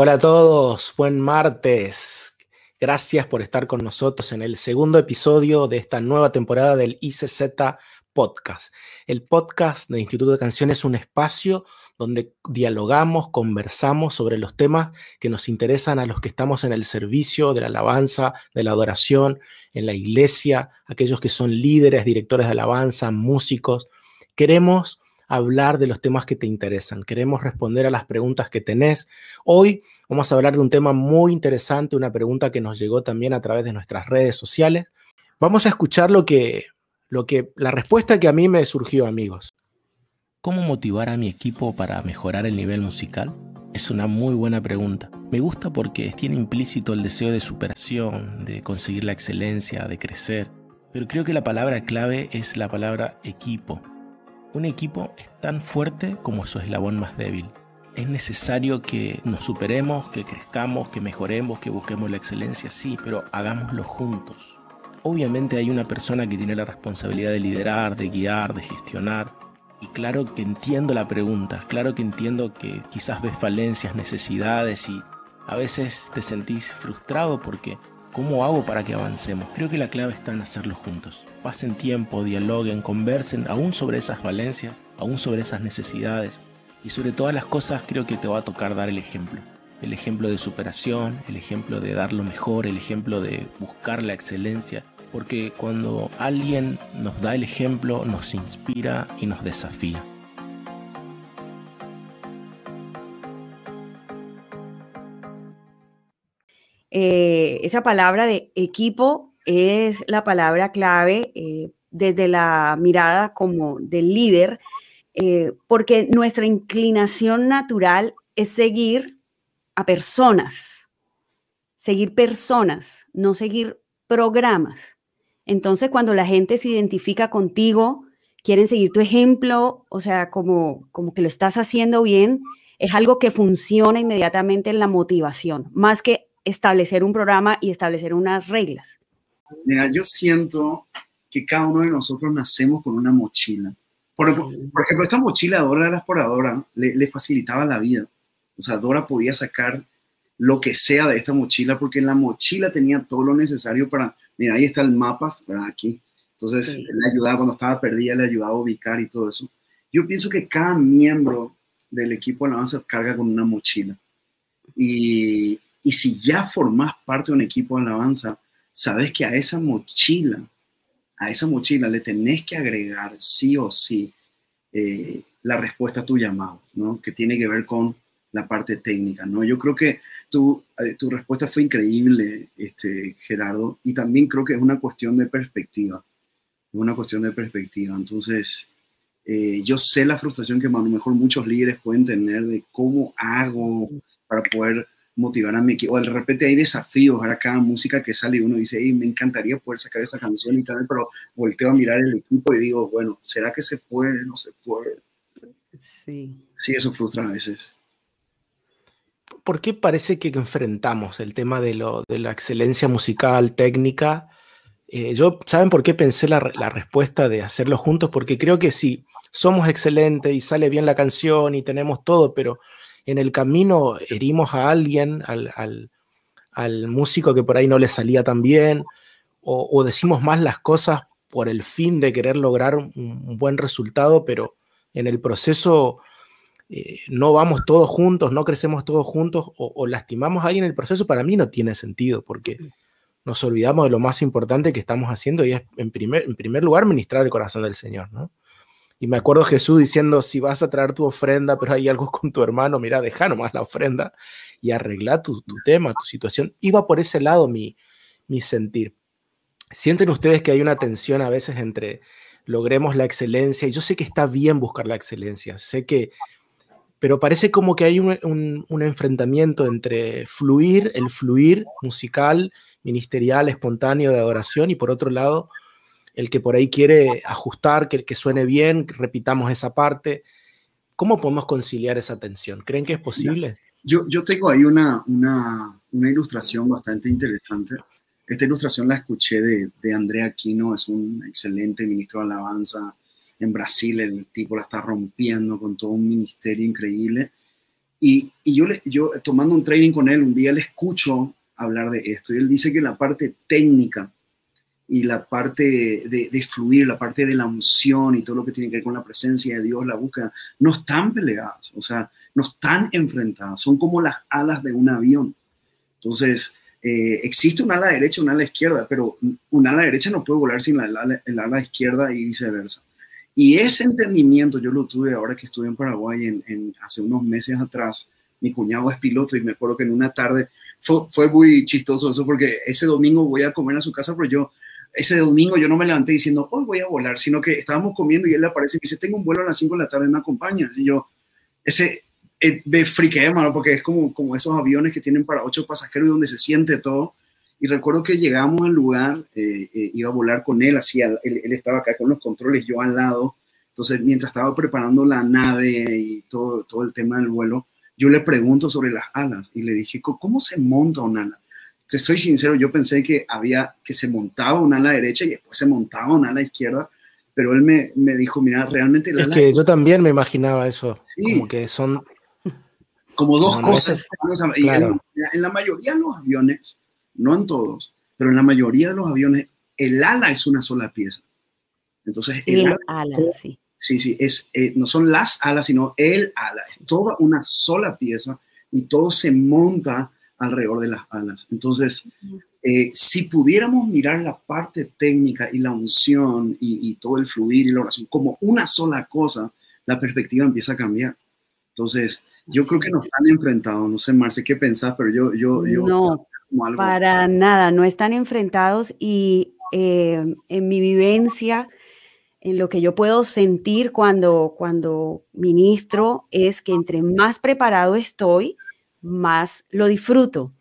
Hola a todos, buen martes. Gracias por estar con nosotros en el segundo episodio de esta nueva temporada del ICZ Podcast. El podcast de Instituto de Canciones es un espacio donde dialogamos, conversamos sobre los temas que nos interesan a los que estamos en el servicio de la alabanza, de la adoración, en la iglesia, aquellos que son líderes, directores de alabanza, músicos. Queremos hablar de los temas que te interesan, queremos responder a las preguntas que tenés. Hoy vamos a hablar de un tema muy interesante, una pregunta que nos llegó también a través de nuestras redes sociales. Vamos a escuchar lo que, lo que, la respuesta que a mí me surgió, amigos. ¿Cómo motivar a mi equipo para mejorar el nivel musical? Es una muy buena pregunta. Me gusta porque tiene implícito el deseo de superación, de conseguir la excelencia, de crecer. Pero creo que la palabra clave es la palabra equipo. Un equipo es tan fuerte como su eslabón más débil. Es necesario que nos superemos, que crezcamos, que mejoremos, que busquemos la excelencia, sí, pero hagámoslo juntos. Obviamente hay una persona que tiene la responsabilidad de liderar, de guiar, de gestionar. Y claro que entiendo la pregunta, claro que entiendo que quizás ves falencias, necesidades y a veces te sentís frustrado porque ¿cómo hago para que avancemos? Creo que la clave está en hacerlo juntos pasen tiempo, dialoguen, conversen aún sobre esas valencias, aún sobre esas necesidades. Y sobre todas las cosas creo que te va a tocar dar el ejemplo. El ejemplo de superación, el ejemplo de dar lo mejor, el ejemplo de buscar la excelencia. Porque cuando alguien nos da el ejemplo, nos inspira y nos desafía. Eh, esa palabra de equipo es la palabra clave eh, desde la mirada como del líder, eh, porque nuestra inclinación natural es seguir a personas, seguir personas, no seguir programas. Entonces, cuando la gente se identifica contigo, quieren seguir tu ejemplo, o sea, como, como que lo estás haciendo bien, es algo que funciona inmediatamente en la motivación, más que establecer un programa y establecer unas reglas. Mira, yo siento que cada uno de nosotros nacemos con una mochila. Por, ejemplo, esta mochila Dora la exploradora le, le facilitaba la vida. O sea, Dora podía sacar lo que sea de esta mochila porque en la mochila tenía todo lo necesario para, mira, ahí está el mapa, ¿verdad? Aquí. Entonces, le ayudaba cuando estaba perdida, le ayudaba a ubicar y todo eso. Yo pienso que cada miembro del equipo de alabanza carga con una mochila. Y, y si ya formas parte de un equipo de alabanza, sabes que a esa mochila, a esa mochila le tenés que agregar sí o sí eh, la respuesta a tu llamado, ¿no? Que tiene que ver con la parte técnica, ¿no? Yo creo que tu, eh, tu respuesta fue increíble, este, Gerardo, y también creo que es una cuestión de perspectiva, es una cuestión de perspectiva. Entonces, eh, yo sé la frustración que a lo mejor muchos líderes pueden tener de cómo hago para poder motivar a mi equipo. O de repente hay desafíos, ahora cada música que sale uno dice, me encantaría poder sacar esa canción y tal, pero volteo a mirar el equipo y digo, bueno, ¿será que se puede? No se puede. Sí. Sí, eso frustra a veces. ¿Por qué parece que enfrentamos el tema de, lo, de la excelencia musical, técnica? Eh, yo, ¿saben por qué pensé la, la, respuesta de hacerlo juntos? Porque creo que sí, somos excelentes y sale bien la canción y tenemos todo, pero en el camino herimos a alguien, al, músico que por ahí no le salía tan bien, o, decimos más las cosas por el fin de querer lograr un, buen resultado, pero en el proceso eh, no vamos todos juntos, no crecemos todos juntos, o, lastimamos a alguien en el proceso, para mí no tiene sentido, porque nos olvidamos de lo más importante que estamos haciendo y es, en primer, en primer lugar, ministrar el corazón del Señor, ¿no? Y me acuerdo Jesús diciendo, si vas a traer tu ofrenda, pero hay algo con tu hermano, mira, deja nomás la ofrenda y arregla tu, tema, tu situación. Iba por ese lado mi, mi sentir. ¿Sienten ustedes que hay una tensión a veces entre logremos la excelencia? Y yo sé que está bien buscar la excelencia, sé que, pero parece como que hay un, un enfrentamiento entre fluir, el fluir musical, ministerial, espontáneo de adoración, y por otro lado, el que por ahí quiere ajustar, que, que suene bien, repitamos esa parte. ¿Cómo podemos conciliar esa tensión? ¿Creen que es posible? Yo, yo tengo ahí una, una, una ilustración bastante interesante. Esta ilustración la escuché de, de Andrea Aquino, es un excelente ministro de alabanza en Brasil, el tipo la está rompiendo con todo un ministerio increíble. Y, y yo, le, yo tomando un training con él, un día le escucho hablar de esto y él dice que la parte técnica y la parte de, de, fluir, la parte de la unción y todo lo que tiene que ver con la presencia de Dios, la búsqueda, no están peleadas, o sea, no están enfrentadas, son como las alas de un avión. Entonces, eh, existe un ala derecha y un ala izquierda, pero un ala derecha no puede volar sin la, ala, el ala izquierda y viceversa. Y ese entendimiento yo lo tuve ahora que estuve en Paraguay en, en, hace unos meses atrás. Mi cuñado es piloto y me acuerdo que en una tarde fue, fue muy chistoso eso porque ese domingo voy a comer a su casa, pero yo ese domingo yo no me levanté diciendo, hoy voy a volar, sino que estábamos comiendo y él le aparece y dice, tengo un vuelo a las 5 de la tarde, ¿me acompañas? Y yo, ese, eh, me friqué, mano, porque es como, como esos aviones que tienen para ocho pasajeros y donde se siente todo. Y recuerdo que llegamos al lugar, eh, eh, iba a volar con él, así, él, él, estaba acá con los controles, yo al lado. Entonces, mientras estaba preparando la nave y todo, todo el tema del vuelo, yo le pregunto sobre las alas y le dije, ¿cómo se monta un ala? Te soy sincero, yo pensé que había, que se montaba un ala derecha y después se montaba un ala izquierda, pero él me, me dijo, mira, realmente el ala es que yo también me imaginaba eso, sí. como que son como dos no, cosas. No es, claro. en, en, la mayoría de los aviones, no en todos, pero en la mayoría de los aviones, el ala es una sola pieza. Entonces, el, el ala, ala, sí. Sí, sí, es, eh, no son las alas, sino el ala. Es toda una sola pieza y todo se monta alrededor de las alas. Entonces, eh, si pudiéramos mirar la parte técnica y la unción y, y, todo el fluir y la oración como una sola cosa, la perspectiva empieza a cambiar. Entonces, yo creo que no están enfrentados, no sé, Marce, qué pensás, pero yo... yo, yo no, algo... para nada, no están enfrentados y eh, en mi vivencia, en lo que yo puedo sentir cuando, cuando ministro es que entre más preparado estoy, más lo disfruto,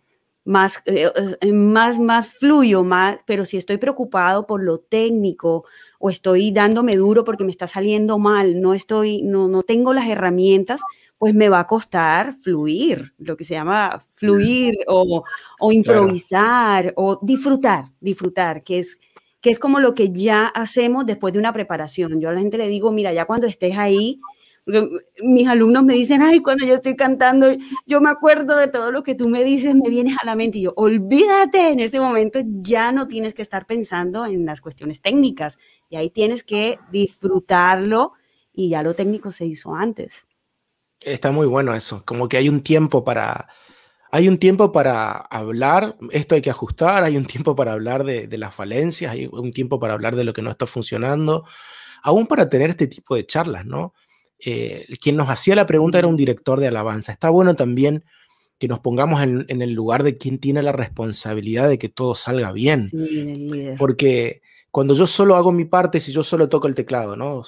más, eh, más, más fluyo, más, pero si estoy preocupado por lo técnico o estoy dándome duro porque me está saliendo mal, no estoy, no, no tengo las herramientas, pues me va a costar fluir, lo que se llama fluir o, o improvisar claro. o disfrutar, disfrutar, que es, que es como lo que ya hacemos después de una preparación. Yo a la gente le digo, mira, ya cuando estés ahí, mis alumnos me dicen, ay, cuando yo estoy cantando, yo me acuerdo de todo lo que tú me dices, me vienes a la mente y yo, olvídate, en ese momento ya no tienes que estar pensando en las cuestiones técnicas y ahí tienes que disfrutarlo y ya lo técnico se hizo antes. Está muy bueno eso, como que hay un tiempo para, hay un tiempo para hablar, esto hay que ajustar, hay un tiempo para hablar de, de, las falencias, hay un tiempo para hablar de lo que no está funcionando, aún para tener este tipo de charlas, ¿no? Eh, quien nos hacía la pregunta era un director de alabanza. Está bueno también que nos pongamos en, en el lugar de quien tiene la responsabilidad de que todo salga bien. Sí, Porque cuando yo solo hago mi parte, si yo solo toco el teclado, ¿no?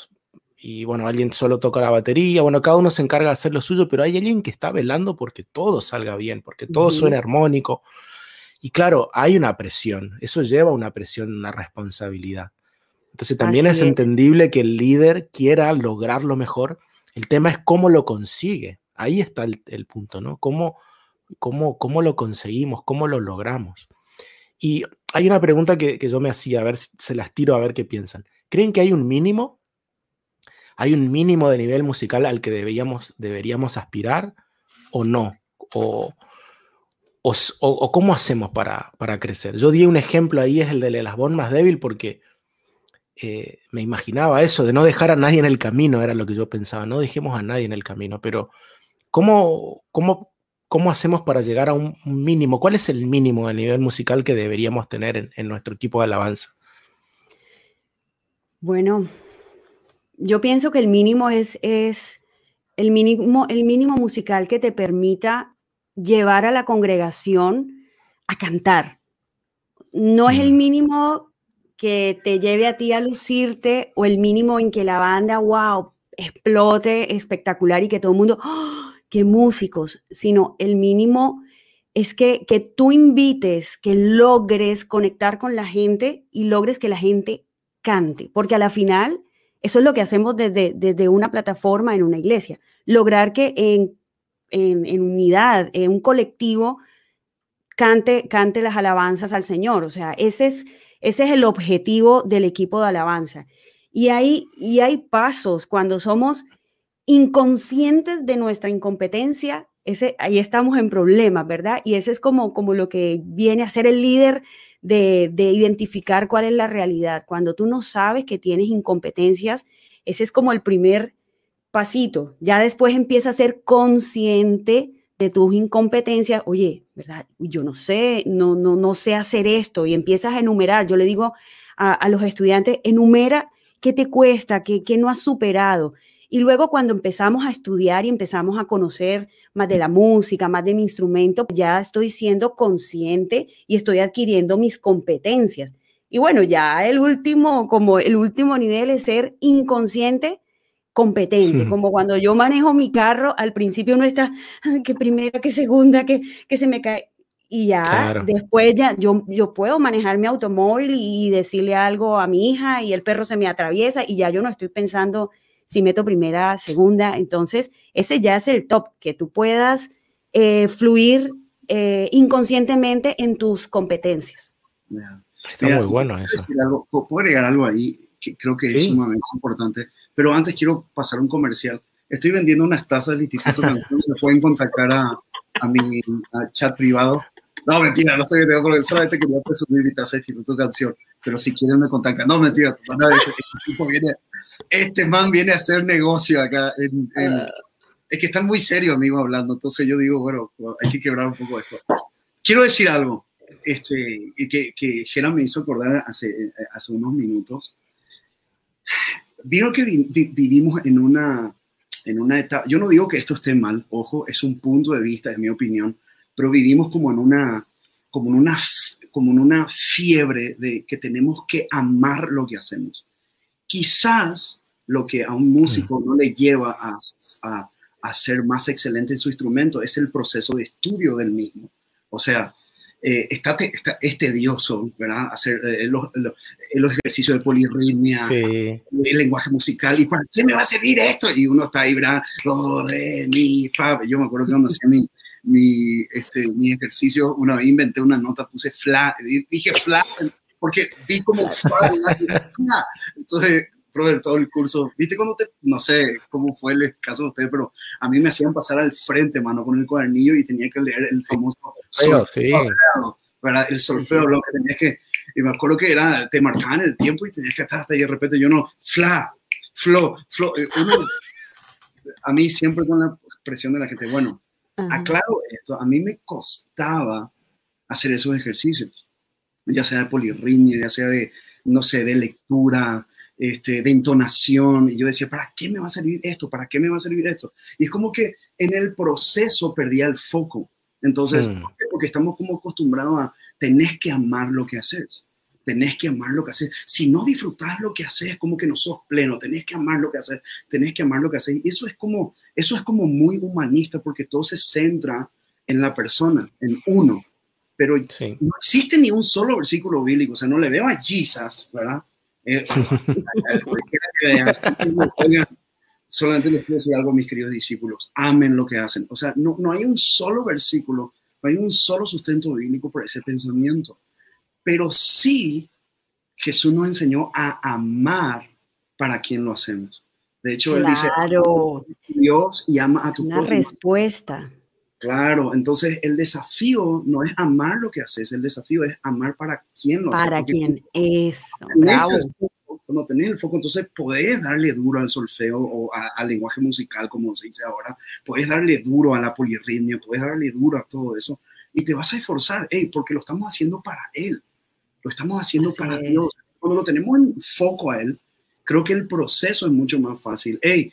y bueno, alguien solo toca la batería, bueno, cada uno se encarga de hacer lo suyo, pero hay alguien que está velando porque todo salga bien, porque todo uh -huh. suene armónico. Y claro, hay una presión, eso lleva una presión, una responsabilidad. Entonces también es, es entendible que el líder quiera lograr lo mejor. El tema es cómo lo consigue. Ahí está el, el punto, ¿no? ¿Cómo, cómo, ¿Cómo lo conseguimos? ¿Cómo lo logramos? Y hay una pregunta que, que yo me hacía, a ver, se las tiro a ver qué piensan. ¿Creen que hay un mínimo ¿Hay un mínimo de nivel musical al que deberíamos, deberíamos aspirar o no? O, o, o cómo hacemos para, para, crecer? Yo di un ejemplo ahí, es el de las bon más débil, porque eh, me imaginaba eso, de no dejar a nadie en el camino, era lo que yo pensaba, no dejemos a nadie en el camino, pero ¿cómo, cómo, cómo hacemos para llegar a un mínimo? ¿Cuál es el mínimo de nivel musical que deberíamos tener en, en nuestro equipo de alabanza? Bueno, yo pienso que el mínimo es, es el, mínimo, el mínimo musical que te permita llevar a la congregación a cantar. No es el mínimo que te lleve a ti a lucirte o el mínimo en que la banda, wow, explote espectacular y que todo el mundo, ¡oh, qué músicos, sino el mínimo es que, que tú invites, que logres conectar con la gente y logres que la gente cante, porque a la final eso es lo que hacemos desde, desde una plataforma en una iglesia. Lograr que en, en, en, unidad, en un colectivo, cante, cante las alabanzas al Señor. O sea, ese es, ese es el objetivo del equipo de alabanza. Y hay, y hay pasos cuando somos inconscientes de nuestra incompetencia, ese, ahí estamos en problemas, ¿verdad? Y ese es como, como lo que viene a ser el líder de, de identificar cuál es la realidad. Cuando tú no sabes que tienes incompetencias, ese es como el primer pasito. Ya después empieza a ser consciente de tus incompetencias. Oye, ¿verdad? Yo no sé, no, no, no sé hacer esto. Y empiezas a enumerar. Yo le digo a, a los estudiantes, enumera qué te cuesta, qué, qué no has superado. Y luego cuando empezamos a estudiar y empezamos a conocer más de la música, más de mi instrumento, ya estoy siendo consciente y estoy adquiriendo mis competencias. Y bueno, ya el último, como el último nivel es ser inconsciente competente, como cuando yo manejo mi carro, al principio no está, que primera, que segunda, que, que se me cae. Y ya después ya yo, yo puedo manejar mi automóvil y decirle algo a mi hija y el perro se me atraviesa y ya yo no estoy pensando si meto primera, segunda. Entonces, ese ya es el top, que tú puedas eh, fluir eh, inconscientemente en tus competencias. Está muy bueno eso. puedo agregar algo ahí que creo que es sumamente importante, pero antes quiero pasar un comercial. Estoy vendiendo unas tazas del Instituto Canción, me pueden contactar a, a mi chat privado. No, mentira, no estoy vendiendo, porque solamente quería presumir mi taza del Instituto Canción, pero si quieren me contactan. No, mentira, no, este, tipo viene este man viene a hacer negocio acá. Ah. es que están muy serios, amigo, hablando. Entonces yo digo, bueno, hay que quebrar un poco esto. Quiero decir algo este, que, que Gera me hizo acordar hace, hace unos minutos. Vieron que vivimos en una, en una etapa, yo no digo que esto esté mal, ojo, es un punto de vista, es mi opinión, pero vivimos como en una, como en una, como en una fiebre de que tenemos que amar lo que hacemos quizás lo que a un músico no le lleva a, a, ser más excelente en su instrumento es el proceso de estudio del mismo. O sea, eh, está, es tedioso, ¿verdad? Hacer eh, los, los, ejercicios de polirritmia, el lenguaje musical. ¿Y para qué me va a servir esto? Y uno está ahí, ¿verdad? Do, re, mi, fa. Yo me acuerdo que cuando hacía mi, mi, este, mi ejercicio, una vez inventé una nota, puse fla, dije fla porque vi como Entonces, brother, todo el curso, viste cuando te, no sé cómo fue el caso de ustedes, pero a mí me hacían pasar al frente, mano, con el cuadernillo y tenía que leer el famoso solfeo, sí. ¿verdad? El solfeo, lo que tenías que, y me acuerdo que era, te marcaban el tiempo y tenías que estar hasta ahí de repente yo no, fla, flo, flo, eh, a mí siempre con la presión de la gente, bueno, aclaro esto, a mí me costaba hacer esos ejercicios ya sea de polirritmia, ya sea de, no sé, de lectura, este, de entonación. Y yo decía, ¿para qué me va a servir esto? ¿Para qué me va a servir esto? Y es como que en el proceso perdía el foco. Entonces, mm. porque estamos como acostumbrados a, tenés que amar lo que haces. Tenés que amar lo que haces. Si no disfrutás lo que haces, como que no sos pleno. Tenés que amar lo que haces. Tenés que amar lo que haces. Y eso es como, eso es como muy humanista porque todo se centra en la persona, en uno pero no existe ni un solo versículo bíblico, o sea, no le veo a Jesus, ¿verdad? Eh, solamente les quiero decir algo a mis queridos discípulos, amen lo que hacen. O sea, no, no hay un solo versículo, no hay un solo sustento bíblico por ese pensamiento, pero sí Jesús nos enseñó a amar para quien lo hacemos. De hecho, él dice, Dios y ama a tu Una respuesta. Claro, entonces el desafío no es amar lo que haces, el desafío es amar para quién lo haces. Para quién, eso, Cuando tenés el foco, entonces podés darle duro al solfeo o al lenguaje musical, como se dice ahora, podés darle duro a la polirritmia, podés darle duro a todo eso y te vas a esforzar, hey, porque lo estamos haciendo para Él, lo estamos haciendo para Dios. Cuando lo tenemos en foco a Él, creo que el proceso es mucho más fácil. Hey,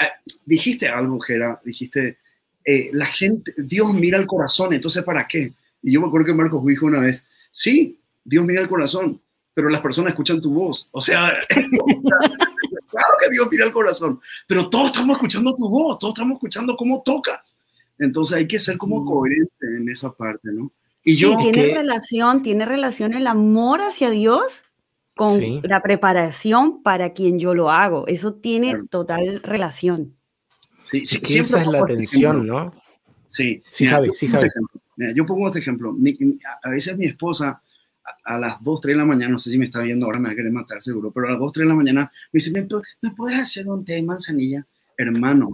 eh, dijiste algo, Gera, dijiste, eh, la gente, Dios mira el corazón, entonces ¿para qué? Y yo me acuerdo que Marcos dijo una vez, sí, Dios mira el corazón, pero las personas escuchan tu voz. O sea, claro que Dios mira el corazón, pero todos estamos escuchando tu voz, todos estamos escuchando cómo tocas. Entonces hay que ser como mm. coherente en esa parte, ¿no? Y yo, tiene relación, tiene relación el amor hacia Dios con la preparación para quien yo lo hago. Eso tiene total relación. Sí, sí, esa es la atención, ¿no? Sí, sí, Javi, sí, Javi. yo pongo este ejemplo. a veces mi esposa, a, las 2, 3 de la mañana, no sé si me está viendo ahora, me va a querer matar seguro, pero a las 2, 3 de la mañana me dice, ¿me, puedes hacer un té de manzanilla? Hermano,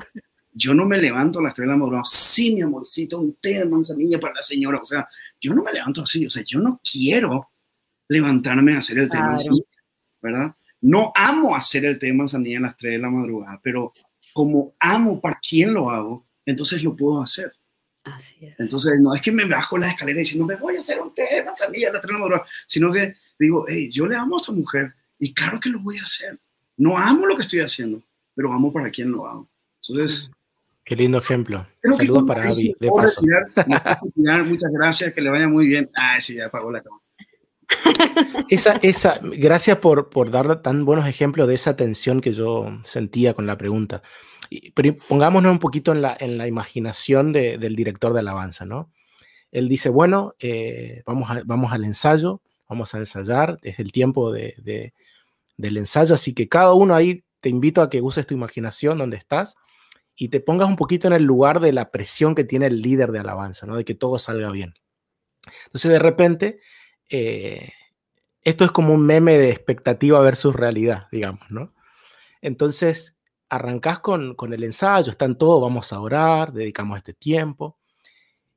yo no me levanto a las 3 de la madrugada, sí, mi amorcito, un té de manzanilla para la señora, o sea, yo no me levanto así, o sea, yo no quiero levantarme a hacer el té de manzanilla, ¿verdad? No amo hacer el té de manzanilla a las 3 de la madrugada, pero como amo para quién lo hago, entonces lo puedo hacer. Así es. Entonces, no es que me bajo la escalera diciendo, me voy a hacer un té manzanilla a las 3 de la madrugada, sino que digo, hey, yo le amo a esta mujer y claro que lo voy a hacer. No amo lo que estoy haciendo, pero amo para quién lo hago. Entonces, Qué lindo ejemplo. Saludos para Abby, de paso. muchas gracias, que le vaya muy bien. Ah, sí, ya apagó la cámara. Esa, esa, gracias por, por dar tan buenos ejemplos de esa tensión que yo sentía con la pregunta. Pero pongámonos un poquito en la, en la imaginación del director de alabanza, ¿no? Él dice, bueno, eh, vamos, vamos al ensayo, vamos a ensayar, es el tiempo de, de, del ensayo, así que cada uno ahí te invito a que uses tu imaginación donde estás y te pongas un poquito en el lugar de la presión que tiene el líder de alabanza, ¿no? De que todo salga bien. Entonces, de repente, eh, esto es como un meme de expectativa versus realidad, digamos, ¿no? Entonces, arrancás con, con el ensayo, están todos, vamos a orar, dedicamos este tiempo.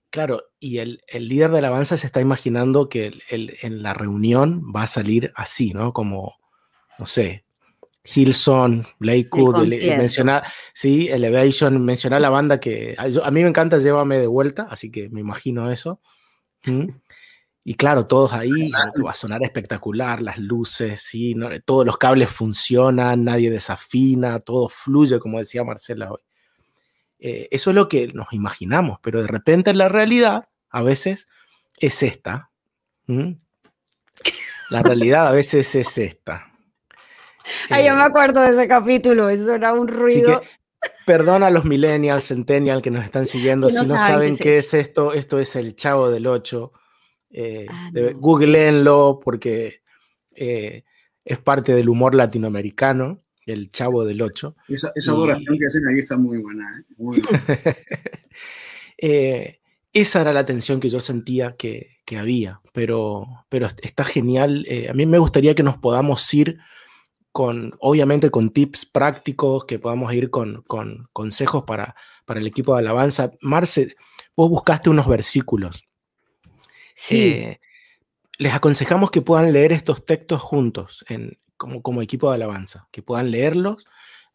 Claro, y el, el líder de alabanza se está imaginando que el, en la reunión va a salir así, ¿no? Como, no sé, Hilson, Blakewood, mencionar, sí, Elevation, mencionar la banda que a, mí me encanta Llévame de vuelta, así que me imagino eso. Y claro, todos ahí, va a sonar espectacular, las luces, ¿sí? todos los cables funcionan, nadie desafina, todo fluye, como decía Marcela hoy. Eh, eso es lo que nos imaginamos, pero de repente la realidad a veces es esta. La realidad a veces es esta. Ay, yo me acuerdo de ese capítulo, eso era un ruido. perdona a los millennials, centennials que nos están siguiendo, si no saben qué es, esto, esto es el Chavo del 8. Eh, ah, googleenlo porque eh, es parte del humor latinoamericano, el Chavo del 8. Esa, esa adoración que hacen ahí está muy buena. ¿eh? Eh, esa era la tensión que yo sentía que, que había, pero, pero está genial. a mí me gustaría que nos podamos ir con, obviamente con tips prácticos, que podamos ir con, consejos para, para, el equipo de alabanza. Marce, vos buscaste unos versículos. Sí. Eh, les aconsejamos que puedan leer estos textos juntos en, como, como equipo de alabanza, que puedan leerlos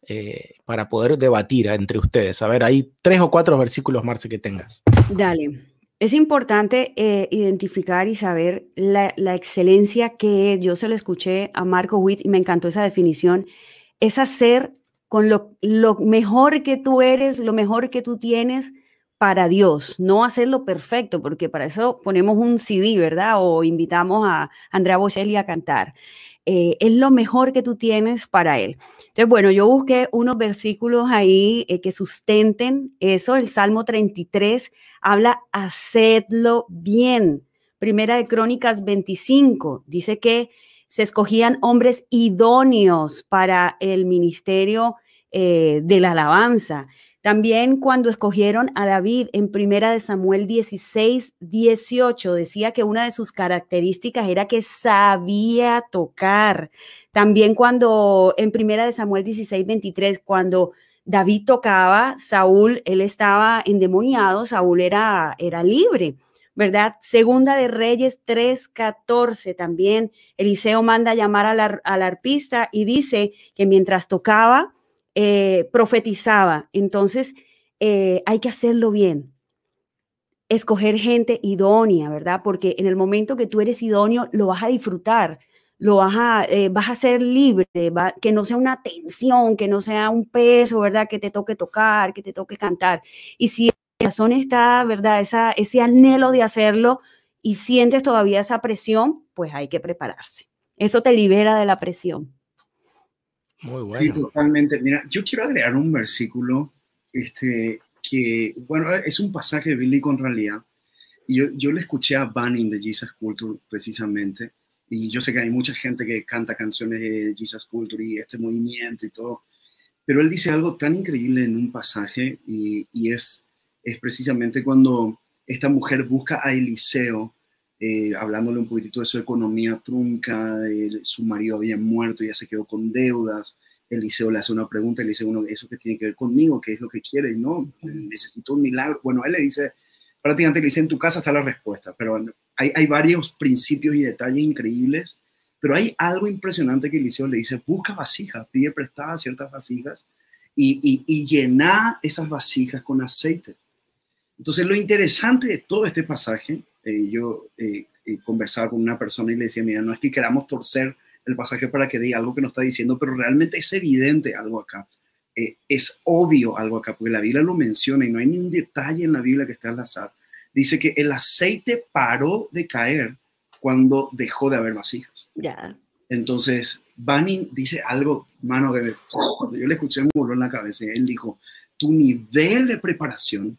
eh, para poder debatir entre ustedes. A ver, hay tres o cuatro versículos, Marce, que tengas. Dale. Es importante eh, identificar y saber la, excelencia que yo se lo escuché a Marco Witt y me encantó esa definición, es hacer con lo, mejor que tú eres, lo mejor que tú tienes para Dios, no hacerlo perfecto, porque para eso ponemos un CD, ¿verdad? O invitamos a Andrea Bocelli a cantar. Eh, es lo mejor que tú tienes para Él. Entonces, bueno, yo busqué unos versículos ahí eh, que sustenten eso. El Salmo 33 habla, hacedlo bien. Primera de Crónicas 25 dice que se escogían hombres idóneos para el ministerio eh, de la alabanza. También cuando escogieron a David en Primera de Samuel 16, 18, decía que una de sus características era que sabía tocar. También cuando en Primera de Samuel 16, 23, cuando David tocaba, Saúl, él estaba endemoniado, Saúl era, era libre. ¿verdad? Segunda de Reyes 3:14 también Eliseo manda llamar al, al arpista y dice que mientras tocaba, eh, profetizaba. Entonces, eh, hay que hacerlo bien. Escoger gente idónea, ¿verdad? Porque en el momento que tú eres idóneo, lo vas a disfrutar, lo vas a, eh, vas a ser libre, que no sea una tensión, que no sea un peso, ¿verdad? Que te toque tocar, que te toque cantar. Y si el corazón está, ¿verdad? Esa, ese anhelo de hacerlo y sientes todavía esa presión, pues hay que prepararse. Eso te libera de la presión. Muy bueno. Sí, totalmente. Mira, yo quiero agregar un versículo este, que, bueno, es un pasaje bíblico en realidad. Y yo, yo le escuché a Banning de Jesus Culture precisamente. Y yo sé que hay mucha gente que canta canciones de Jesus Culture y este movimiento y todo. Pero él dice algo tan increíble en un pasaje y, y es, es precisamente cuando esta mujer busca a Eliseo eh, hablándole un poquitito de su economía trunca, de su marido había muerto, ya se quedó con deudas, Eliseo le hace una pregunta, le dice, uno, ¿eso que tiene que ver conmigo? ¿Qué es lo que quieres? No, necesito un milagro. Bueno, él le dice, prácticamente le dice, en tu casa está la respuesta, pero hay, hay varios principios y detalles increíbles, pero hay algo impresionante que Eliseo le dice, busca vasijas, pide prestadas ciertas vasijas y, y, y llena esas vasijas con aceite. Entonces, lo interesante de todo este pasaje, eh, yo eh, eh, conversaba con una persona y le decía, mira, no es que queramos torcer el pasaje para que diga algo que no está diciendo, pero realmente es evidente algo acá. Eh, es obvio algo acá, porque la Biblia lo menciona y no hay ni un detalle en la Biblia que esté al azar. Dice que el aceite paró de caer cuando dejó de haber vasijas. Ya. Entonces, Bani dice algo, mano, que cuando yo le escuché me voló en la cabeza. Él dijo, tu nivel de preparación,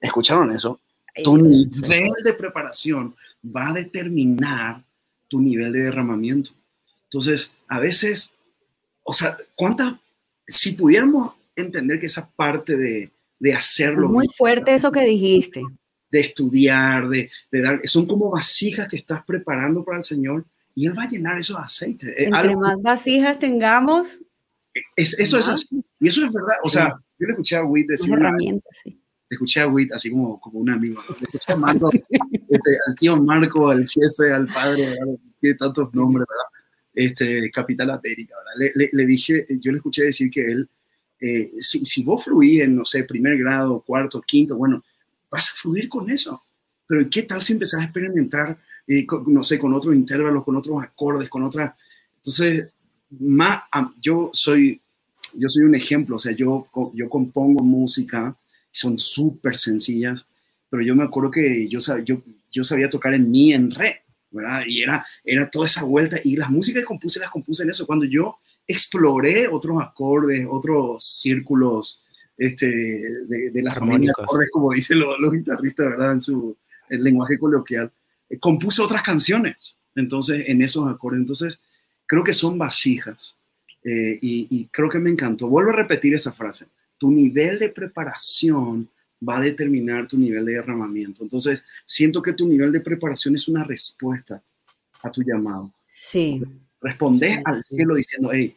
¿escucharon eso? Tu nivel de preparación va a determinar tu nivel de derramamiento. Entonces, a veces, o sea, ¿cuántas, si pudiéramos entender que esa parte de, de hacerlo... Muy fuerte eso que dijiste. De estudiar, de, de, dar, son como vasijas que estás preparando para el Señor y Él va a llenar esos aceites. Eh, Entre Algo, más vasijas tengamos... Es, eso es así. Y eso es verdad. O sea, yo le escuché a Witt decir... Herramientas, sí escuché a Witt así como, como un amigo, ¿no? escuché a Marco, este, al tío Marco, al jefe, al padre, tiene tantos nombres, ¿verdad? Este, Capital América, ¿verdad? Le, le, le, dije, yo le escuché decir que él, eh, si, si, vos fluís en, no sé, primer grado, cuarto, quinto, bueno, vas a fluir con eso. Pero ¿qué tal si empezás a experimentar, eh, con, no sé, con otros intervalos, con otros acordes, con otras... Entonces, más, yo soy, yo soy un ejemplo, o sea, yo, yo compongo música, son súper sencillas, pero yo me acuerdo que yo, yo, yo sabía tocar en mi, en re, ¿verdad? Y era, era toda esa vuelta, y las músicas que compuse las compuse en eso, cuando yo exploré otros acordes, otros círculos este, de, de la familia de acordes, como dicen los, los, guitarristas, ¿verdad? En su el lenguaje coloquial, eh, compuse otras canciones, entonces, en esos acordes, entonces, creo que son vasijas, eh, y, y creo que me encantó. Vuelvo a repetir esa frase tu nivel de preparación va a determinar tu nivel de derramamiento. Entonces, siento que tu nivel de preparación es una respuesta a tu llamado. Sí. Respondes sí, al cielo diciendo, hey,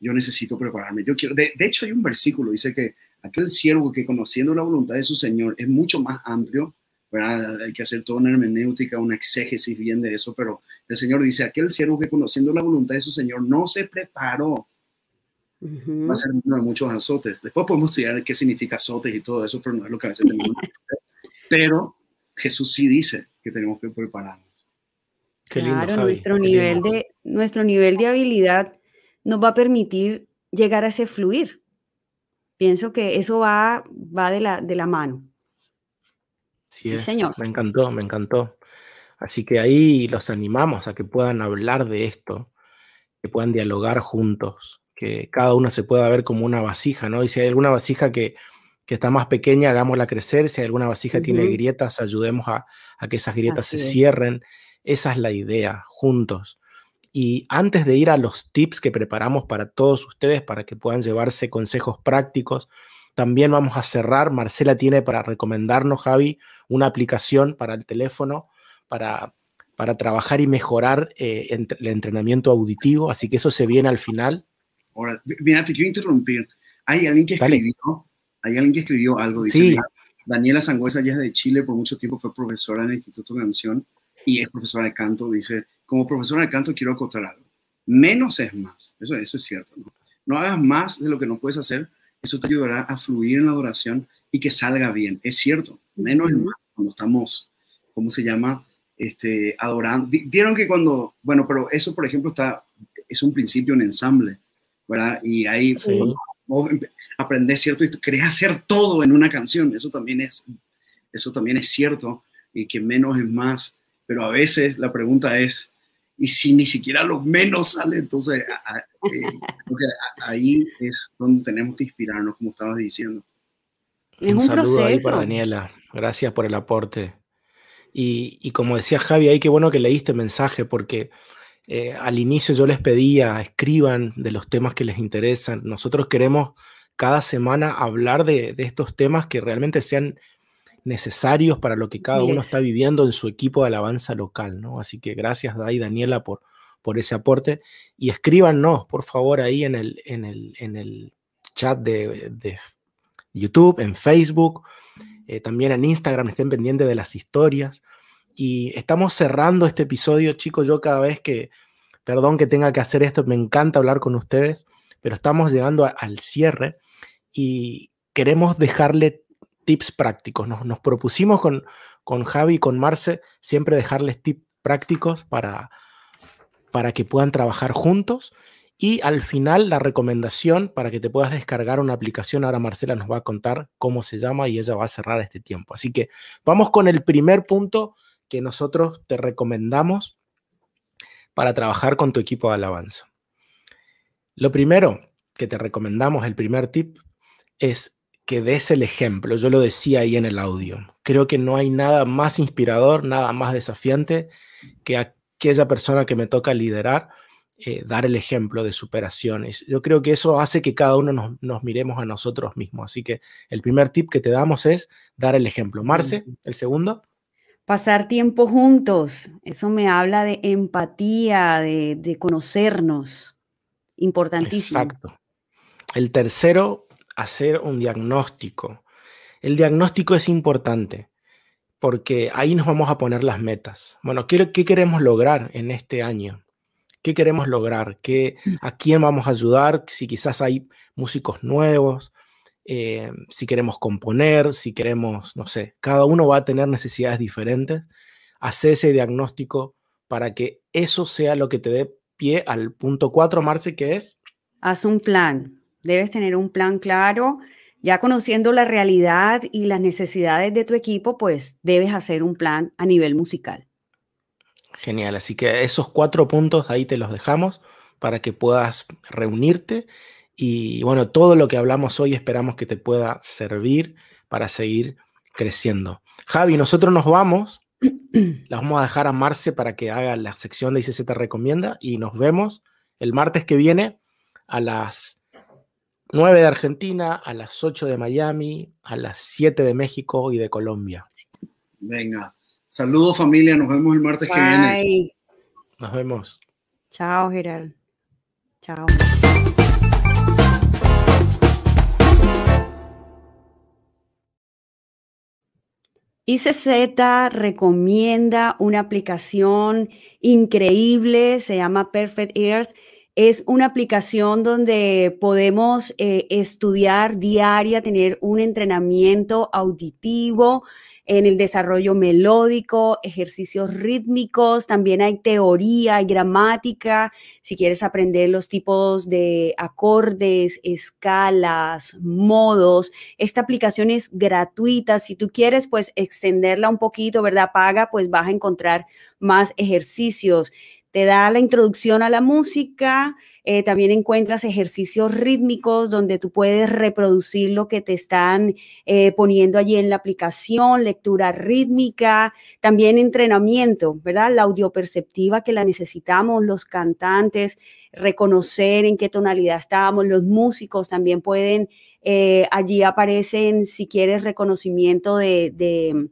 yo necesito prepararme. Yo quiero. De, de, hecho, hay un versículo dice que aquel siervo que conociendo la voluntad de su Señor es mucho más amplio, ¿verdad? Hay que hacer toda una hermenéutica, una exégesis bien de eso, pero el Señor dice, aquel siervo que conociendo la voluntad de su Señor no se preparó Uh -huh. Va a ser uno de muchos azotes. Después podemos estudiar qué significa azotes y todo eso, pero no es lo que a veces tenemos. pero Jesús sí dice que tenemos que prepararnos. Qué lindo, claro, Javi, nuestro nivel de nuestro nivel de habilidad nos va a permitir llegar a ese fluir. Pienso que eso va, va de, la, de la mano. Sí, sí señor. Me encantó, me encantó. Así que ahí los animamos a que puedan hablar de esto, que puedan dialogar juntos, que cada uno se pueda ver como una vasija, ¿no? Y si hay alguna vasija que, que está más pequeña, hagámosla crecer. Si hay alguna vasija que uh -huh. tiene grietas, ayudemos a, a que esas grietas Así se es. cierren. Esa es la idea, juntos. Y antes de ir a los tips que preparamos para todos ustedes, para que puedan llevarse consejos prácticos, también vamos a cerrar. Marcela tiene para recomendarnos, Javi, una aplicación para el teléfono para, para trabajar y mejorar eh, el entrenamiento auditivo. Así que eso se viene al final. Ahora, mira, te quiero interrumpir. Hay alguien que escribió, Dale. hay alguien que escribió algo, dice, sí. Daniela Sangüesa ya es de Chile, por mucho tiempo fue profesora en el Instituto de Canción y es profesora de canto, dice, como profesora de canto quiero acotar algo. Menos es más, eso, eso es cierto, ¿no? No hagas más de lo que no puedes hacer, eso te ayudará a fluir en la adoración y que salga bien, es cierto, menos es más cuando estamos, ¿cómo se llama? Este, adorando. Vieron que cuando, bueno, pero eso, por ejemplo, está, es un principio en ensamble ¿verdad? Y ahí sí. aprendes cierto y querés hacer todo en una canción, eso también es, eso también es cierto, y que menos es más, pero a veces la pregunta es, ¿y si ni siquiera lo menos sale? Entonces, a, a, eh, ahí es donde tenemos que inspirarnos, como estabas diciendo. Es un, un saludo proceso. ahí para Daniela, gracias por el aporte. Y, y como decía Javi, ahí qué bueno que leíste mensaje, porque eh, al inicio yo les pedía, escriban de los temas que les interesan. Nosotros queremos cada semana hablar de, de estos temas que realmente sean necesarios para lo que cada yes. uno está viviendo en su equipo de alabanza local, ¿no? Así que gracias, Dai Daniela, por, por ese aporte. Y escríbanos, por favor, ahí en el, en el, en el chat de, de YouTube, en Facebook, eh, también en Instagram, estén pendientes de las historias. Y estamos cerrando este episodio, chicos, yo cada vez que, perdón que tenga que hacer esto, me encanta hablar con ustedes, pero estamos llegando al cierre y queremos dejarle tips prácticos. Nos, propusimos con, con Javi y con Marce siempre dejarles tips prácticos para, para que puedan trabajar juntos. Y al final la recomendación para que te puedas descargar una aplicación. Ahora Marcela nos va a contar cómo se llama y ella va a cerrar este tiempo. Así que vamos con el primer punto que nosotros te recomendamos para trabajar con tu equipo de alabanza. Lo primero que te recomendamos, el primer tip, es que des el ejemplo. Yo lo decía ahí en el audio. Creo que no hay nada más inspirador, nada más desafiante que aquella persona que me toca liderar, eh, dar el ejemplo de superaciones. Yo creo que eso hace que cada uno nos, nos, miremos a nosotros mismos. Así que el primer tip que te damos es dar el ejemplo. Marce, el segundo. Pasar tiempo juntos. Eso me habla de empatía, de, de conocernos. Importantísimo. Exacto. El tercero, hacer un diagnóstico. El diagnóstico es importante porque ahí nos vamos a poner las metas. Bueno, ¿qué, qué queremos lograr en este año? ¿Qué queremos lograr? ¿Qué, mm. ¿A quién vamos a ayudar? Si quizás hay músicos nuevos, eh, si queremos componer, si queremos, no sé, cada uno va a tener necesidades diferentes. Hace ese diagnóstico para que eso sea lo que te dé pie al punto 4, Marce, que es... Haz un plan. Debes tener un plan claro. Ya conociendo la realidad y las necesidades de tu equipo, pues debes hacer un plan a nivel musical. Genial, así que esos cuatro puntos ahí te los dejamos para que puedas reunirte y bueno, todo lo que hablamos hoy esperamos que te pueda servir para seguir creciendo. Javi, nosotros nos vamos, la vamos a dejar a Marce para que haga la sección de ICC te recomienda y nos vemos el martes que viene a las 9 de Argentina, a las 8 de Miami, a las 7 de México y de Colombia. Venga, saludos familia, nos vemos el martes que viene. Nos vemos. Chao, Gerard. Chao. ICZ recomienda una aplicación increíble, se llama Perfect Ears. Es una aplicación donde podemos eh, estudiar diaria, tener un entrenamiento auditivo en el desarrollo melódico, ejercicios rítmicos, también hay teoría, hay gramática, si quieres aprender los tipos de acordes, escalas, modos. Esta aplicación es gratuita, si tú quieres pues extenderla un poquito, ¿verdad? Paga, pues vas a encontrar más ejercicios te da la introducción a la música, eh, también encuentras ejercicios rítmicos donde tú puedes reproducir lo que te están eh, poniendo allí en la aplicación, lectura rítmica, también entrenamiento, ¿verdad? La audioperceptiva que la necesitamos, los cantantes, reconocer en qué tonalidad estamos, los músicos también pueden, eh, allí aparecen, si quieres, reconocimiento de de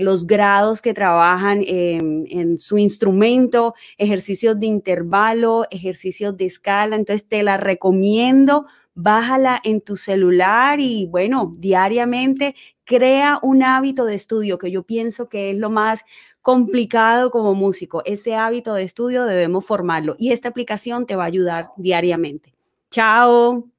los grados que trabajan en, su instrumento, ejercicios de intervalo, ejercicios de escala. Entonces te la recomiendo, bájala en tu celular y bueno, diariamente crea un hábito de estudio que yo pienso que es lo más complicado como músico. Ese hábito de estudio debemos formarlo y esta aplicación te va a ayudar diariamente. Chao.